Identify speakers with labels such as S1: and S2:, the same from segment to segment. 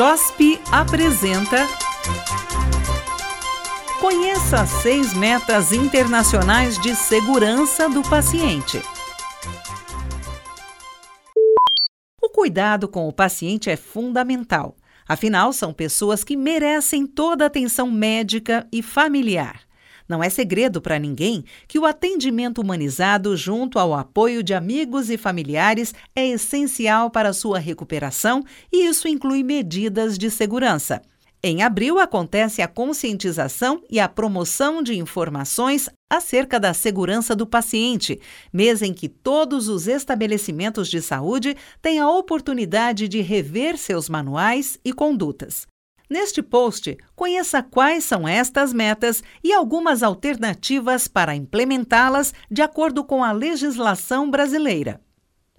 S1: JOSP apresenta. Conheça as seis metas internacionais de segurança do paciente. O cuidado com o paciente é fundamental. Afinal, são pessoas que merecem toda a atenção médica e familiar. Não é segredo para ninguém que o atendimento humanizado, junto ao apoio de amigos e familiares, é essencial para sua recuperação e isso inclui medidas de segurança. Em abril acontece a conscientização e a promoção de informações acerca da segurança do paciente, mês em que todos os estabelecimentos de saúde têm a oportunidade de rever seus manuais e condutas. Neste post, conheça quais são estas metas e algumas alternativas para implementá-las de acordo com a legislação brasileira.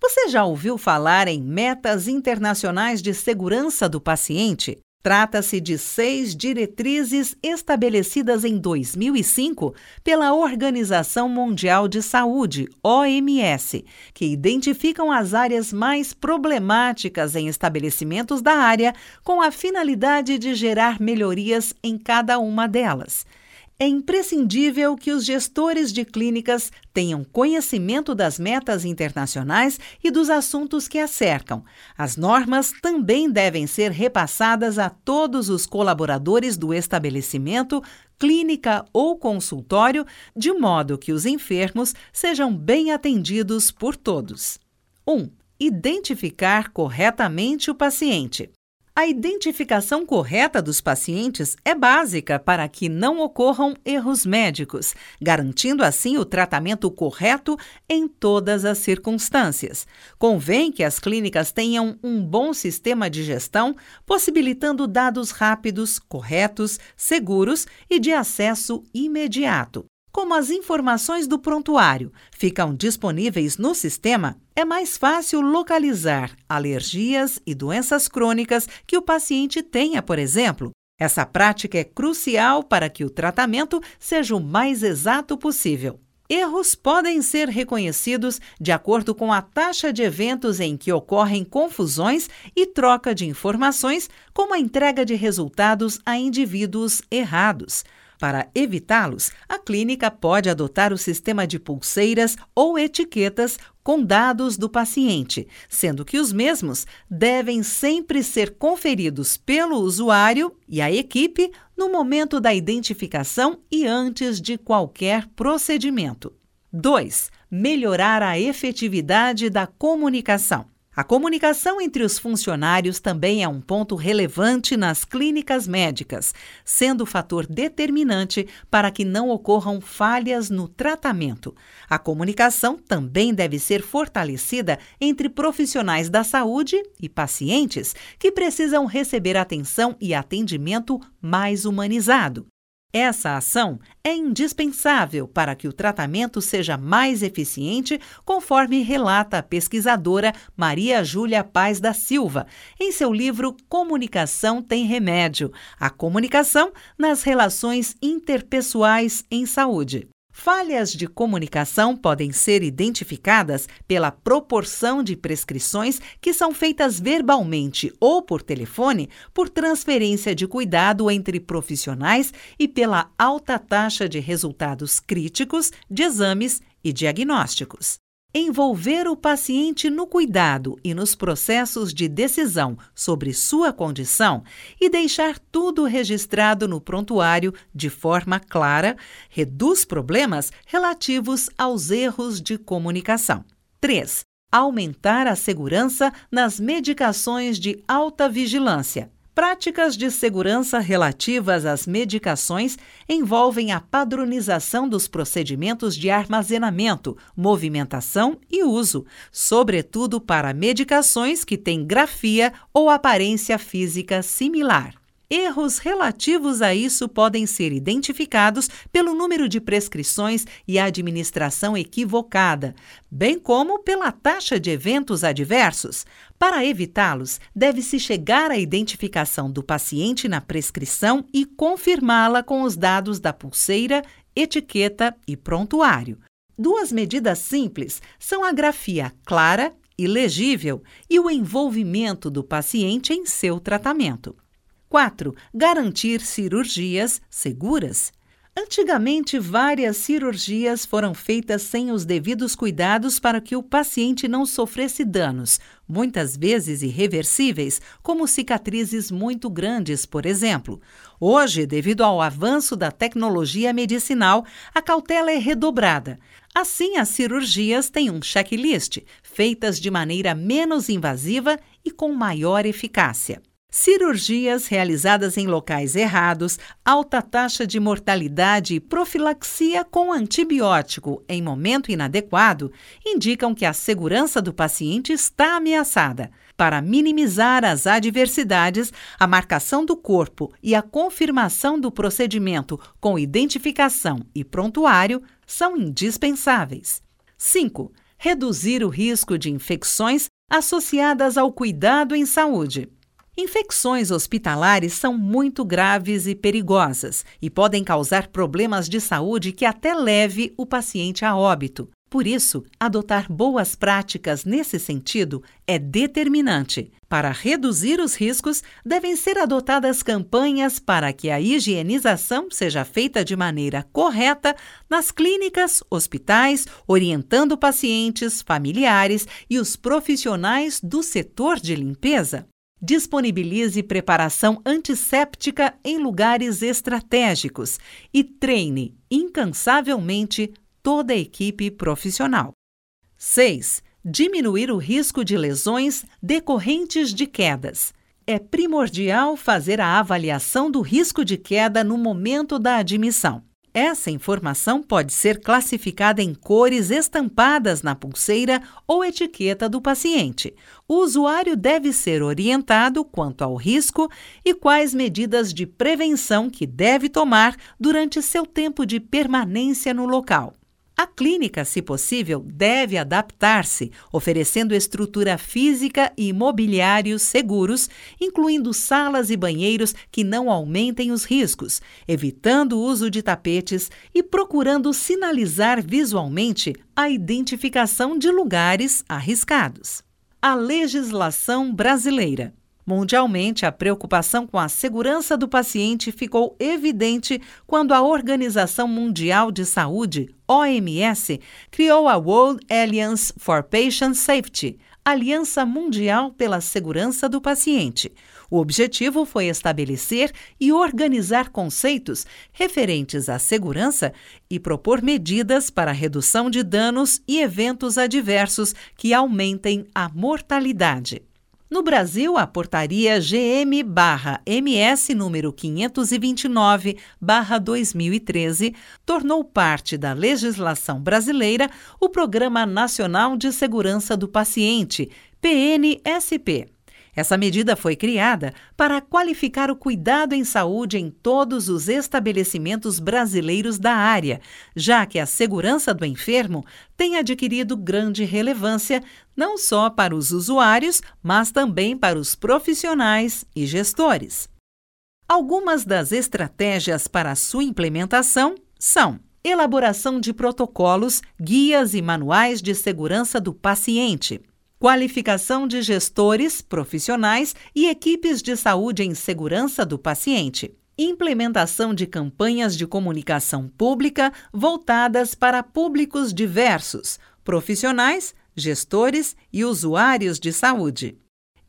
S1: Você já ouviu falar em metas internacionais de segurança do paciente? Trata-se de seis diretrizes estabelecidas em 2005 pela Organização Mundial de Saúde, OMS, que identificam as áreas mais problemáticas em estabelecimentos da área com a finalidade de gerar melhorias em cada uma delas. É imprescindível que os gestores de clínicas tenham conhecimento das metas internacionais e dos assuntos que a cercam. As normas também devem ser repassadas a todos os colaboradores do estabelecimento, clínica ou consultório, de modo que os enfermos sejam bem atendidos por todos. 1. Um, identificar corretamente o paciente. A identificação correta dos pacientes é básica para que não ocorram erros médicos, garantindo assim o tratamento correto em todas as circunstâncias. Convém que as clínicas tenham um bom sistema de gestão, possibilitando dados rápidos, corretos, seguros e de acesso imediato. Como as informações do prontuário ficam disponíveis no sistema, é mais fácil localizar alergias e doenças crônicas que o paciente tenha, por exemplo. Essa prática é crucial para que o tratamento seja o mais exato possível. Erros podem ser reconhecidos de acordo com a taxa de eventos em que ocorrem confusões e troca de informações, como a entrega de resultados a indivíduos errados. Para evitá-los, a clínica pode adotar o sistema de pulseiras ou etiquetas com dados do paciente, sendo que os mesmos devem sempre ser conferidos pelo usuário e a equipe no momento da identificação e antes de qualquer procedimento. 2. Melhorar a efetividade da comunicação. A comunicação entre os funcionários também é um ponto relevante nas clínicas médicas, sendo fator determinante para que não ocorram falhas no tratamento. A comunicação também deve ser fortalecida entre profissionais da saúde e pacientes que precisam receber atenção e atendimento mais humanizado. Essa ação é indispensável para que o tratamento seja mais eficiente, conforme relata a pesquisadora Maria Júlia Paz da Silva em seu livro Comunicação tem Remédio: A comunicação nas relações interpessoais em saúde. Falhas de comunicação podem ser identificadas pela proporção de prescrições que são feitas verbalmente ou por telefone por transferência de cuidado entre profissionais e pela alta taxa de resultados críticos de exames e diagnósticos. Envolver o paciente no cuidado e nos processos de decisão sobre sua condição e deixar tudo registrado no prontuário de forma clara reduz problemas relativos aos erros de comunicação. 3. Aumentar a segurança nas medicações de alta vigilância. Práticas de segurança relativas às medicações envolvem a padronização dos procedimentos de armazenamento, movimentação e uso, sobretudo para medicações que têm grafia ou aparência física similar. Erros relativos a isso podem ser identificados pelo número de prescrições e administração equivocada, bem como pela taxa de eventos adversos. Para evitá-los, deve-se chegar à identificação do paciente na prescrição e confirmá-la com os dados da pulseira, etiqueta e prontuário. Duas medidas simples são a grafia clara e legível e o envolvimento do paciente em seu tratamento. 4. Garantir cirurgias seguras. Antigamente, várias cirurgias foram feitas sem os devidos cuidados para que o paciente não sofresse danos, muitas vezes irreversíveis, como cicatrizes muito grandes, por exemplo. Hoje, devido ao avanço da tecnologia medicinal, a cautela é redobrada. Assim, as cirurgias têm um checklist, feitas de maneira menos invasiva e com maior eficácia. Cirurgias realizadas em locais errados, alta taxa de mortalidade e profilaxia com antibiótico em momento inadequado indicam que a segurança do paciente está ameaçada. Para minimizar as adversidades, a marcação do corpo e a confirmação do procedimento com identificação e prontuário são indispensáveis. 5. Reduzir o risco de infecções associadas ao cuidado em saúde. Infecções hospitalares são muito graves e perigosas e podem causar problemas de saúde que até leve o paciente a óbito. Por isso, adotar boas práticas nesse sentido é determinante. Para reduzir os riscos, devem ser adotadas campanhas para que a higienização seja feita de maneira correta nas clínicas, hospitais, orientando pacientes, familiares e os profissionais do setor de limpeza. Disponibilize preparação antisséptica em lugares estratégicos e treine incansavelmente toda a equipe profissional. 6. Diminuir o risco de lesões decorrentes de quedas. É primordial fazer a avaliação do risco de queda no momento da admissão. Essa informação pode ser classificada em cores estampadas na pulseira ou etiqueta do paciente. O usuário deve ser orientado quanto ao risco e quais medidas de prevenção que deve tomar durante seu tempo de permanência no local. A clínica, se possível, deve adaptar-se, oferecendo estrutura física e mobiliários seguros, incluindo salas e banheiros que não aumentem os riscos, evitando o uso de tapetes e procurando sinalizar visualmente a identificação de lugares arriscados. A legislação brasileira. Mundialmente, a preocupação com a segurança do paciente ficou evidente quando a Organização Mundial de Saúde, OMS, criou a World Alliance for Patient Safety, Aliança Mundial pela Segurança do Paciente. O objetivo foi estabelecer e organizar conceitos referentes à segurança e propor medidas para a redução de danos e eventos adversos que aumentem a mortalidade. No Brasil, a portaria GM/MS número 529/2013 tornou parte da legislação brasileira o Programa Nacional de Segurança do Paciente, PNSP. Essa medida foi criada para qualificar o cuidado em saúde em todos os estabelecimentos brasileiros da área, já que a segurança do enfermo tem adquirido grande relevância não só para os usuários, mas também para os profissionais e gestores. Algumas das estratégias para sua implementação são elaboração de protocolos, guias e manuais de segurança do paciente qualificação de gestores, profissionais e equipes de saúde em segurança do paciente, implementação de campanhas de comunicação pública voltadas para públicos diversos, profissionais, gestores e usuários de saúde.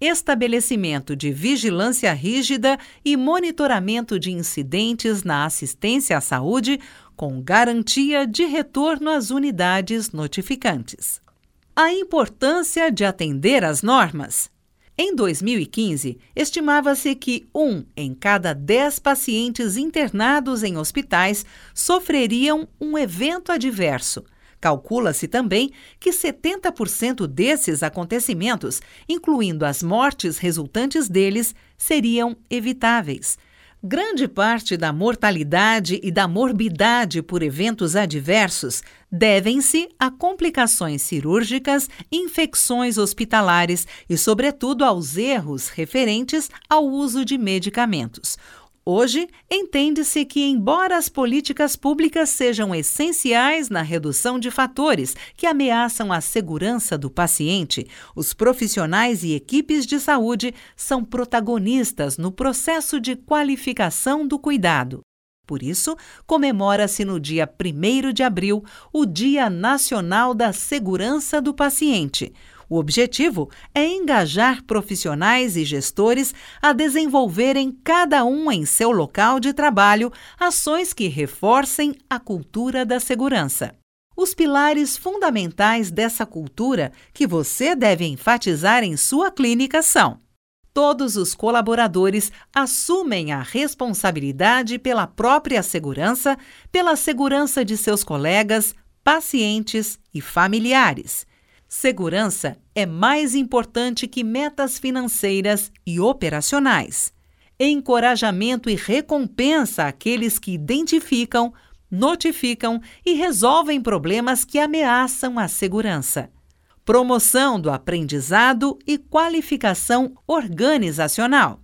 S1: Estabelecimento de vigilância rígida e monitoramento de incidentes na assistência à saúde, com garantia de retorno às unidades notificantes. A importância de atender às normas. Em 2015, estimava-se que um em cada dez pacientes internados em hospitais sofreriam um evento adverso. Calcula-se também que 70% desses acontecimentos, incluindo as mortes resultantes deles, seriam evitáveis. Grande parte da mortalidade e da morbidade por eventos adversos devem-se a complicações cirúrgicas, infecções hospitalares e, sobretudo, aos erros referentes ao uso de medicamentos. Hoje, entende-se que, embora as políticas públicas sejam essenciais na redução de fatores que ameaçam a segurança do paciente, os profissionais e equipes de saúde são protagonistas no processo de qualificação do cuidado. Por isso, comemora-se no dia 1 de abril o Dia Nacional da Segurança do Paciente. O objetivo é engajar profissionais e gestores a desenvolverem, cada um em seu local de trabalho, ações que reforcem a cultura da segurança. Os pilares fundamentais dessa cultura que você deve enfatizar em sua clínica são todos os colaboradores assumem a responsabilidade pela própria segurança, pela segurança de seus colegas, pacientes e familiares. Segurança é mais importante que metas financeiras e operacionais. Encorajamento e recompensa àqueles que identificam, notificam e resolvem problemas que ameaçam a segurança promoção do aprendizado e qualificação organizacional,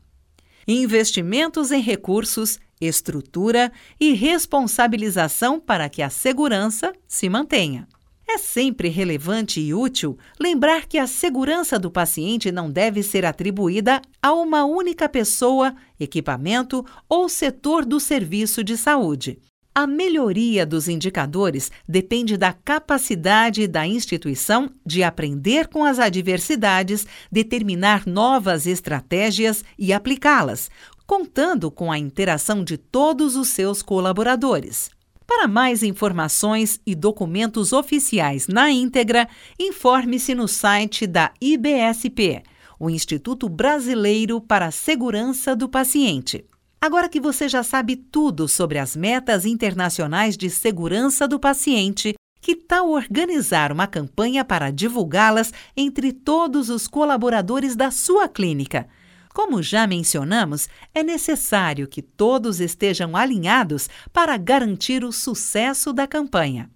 S1: investimentos em recursos, estrutura e responsabilização para que a segurança se mantenha. É sempre relevante e útil lembrar que a segurança do paciente não deve ser atribuída a uma única pessoa, equipamento ou setor do serviço de saúde. A melhoria dos indicadores depende da capacidade da instituição de aprender com as adversidades, determinar novas estratégias e aplicá-las, contando com a interação de todos os seus colaboradores. Para mais informações e documentos oficiais na íntegra, informe-se no site da IBSP, o Instituto Brasileiro para a Segurança do Paciente. Agora que você já sabe tudo sobre as metas internacionais de segurança do paciente, que tal organizar uma campanha para divulgá-las entre todos os colaboradores da sua clínica? Como já mencionamos, é necessário que todos estejam alinhados para garantir o sucesso da campanha.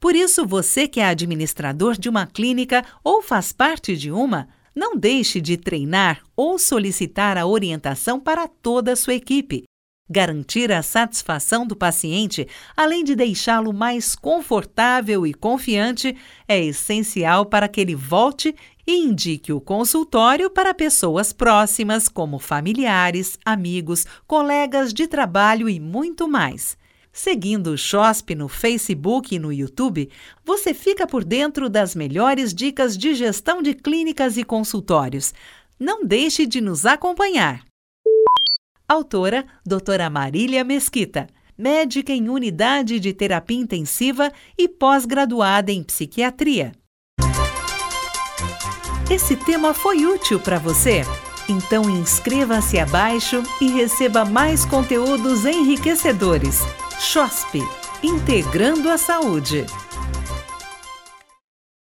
S1: Por isso, você que é administrador de uma clínica ou faz parte de uma, não deixe de treinar ou solicitar a orientação para toda a sua equipe. Garantir a satisfação do paciente, além de deixá-lo mais confortável e confiante, é essencial para que ele volte e indique o consultório para pessoas próximas, como familiares, amigos, colegas de trabalho e muito mais. Seguindo o SHOSP no Facebook e no YouTube, você fica por dentro das melhores dicas de gestão de clínicas e consultórios. Não deixe de nos acompanhar. Autora, doutora Marília Mesquita, médica em unidade de terapia intensiva e pós-graduada em psiquiatria. Esse tema foi útil para você? Então inscreva-se abaixo e receba mais conteúdos enriquecedores. XOSP Integrando a Saúde.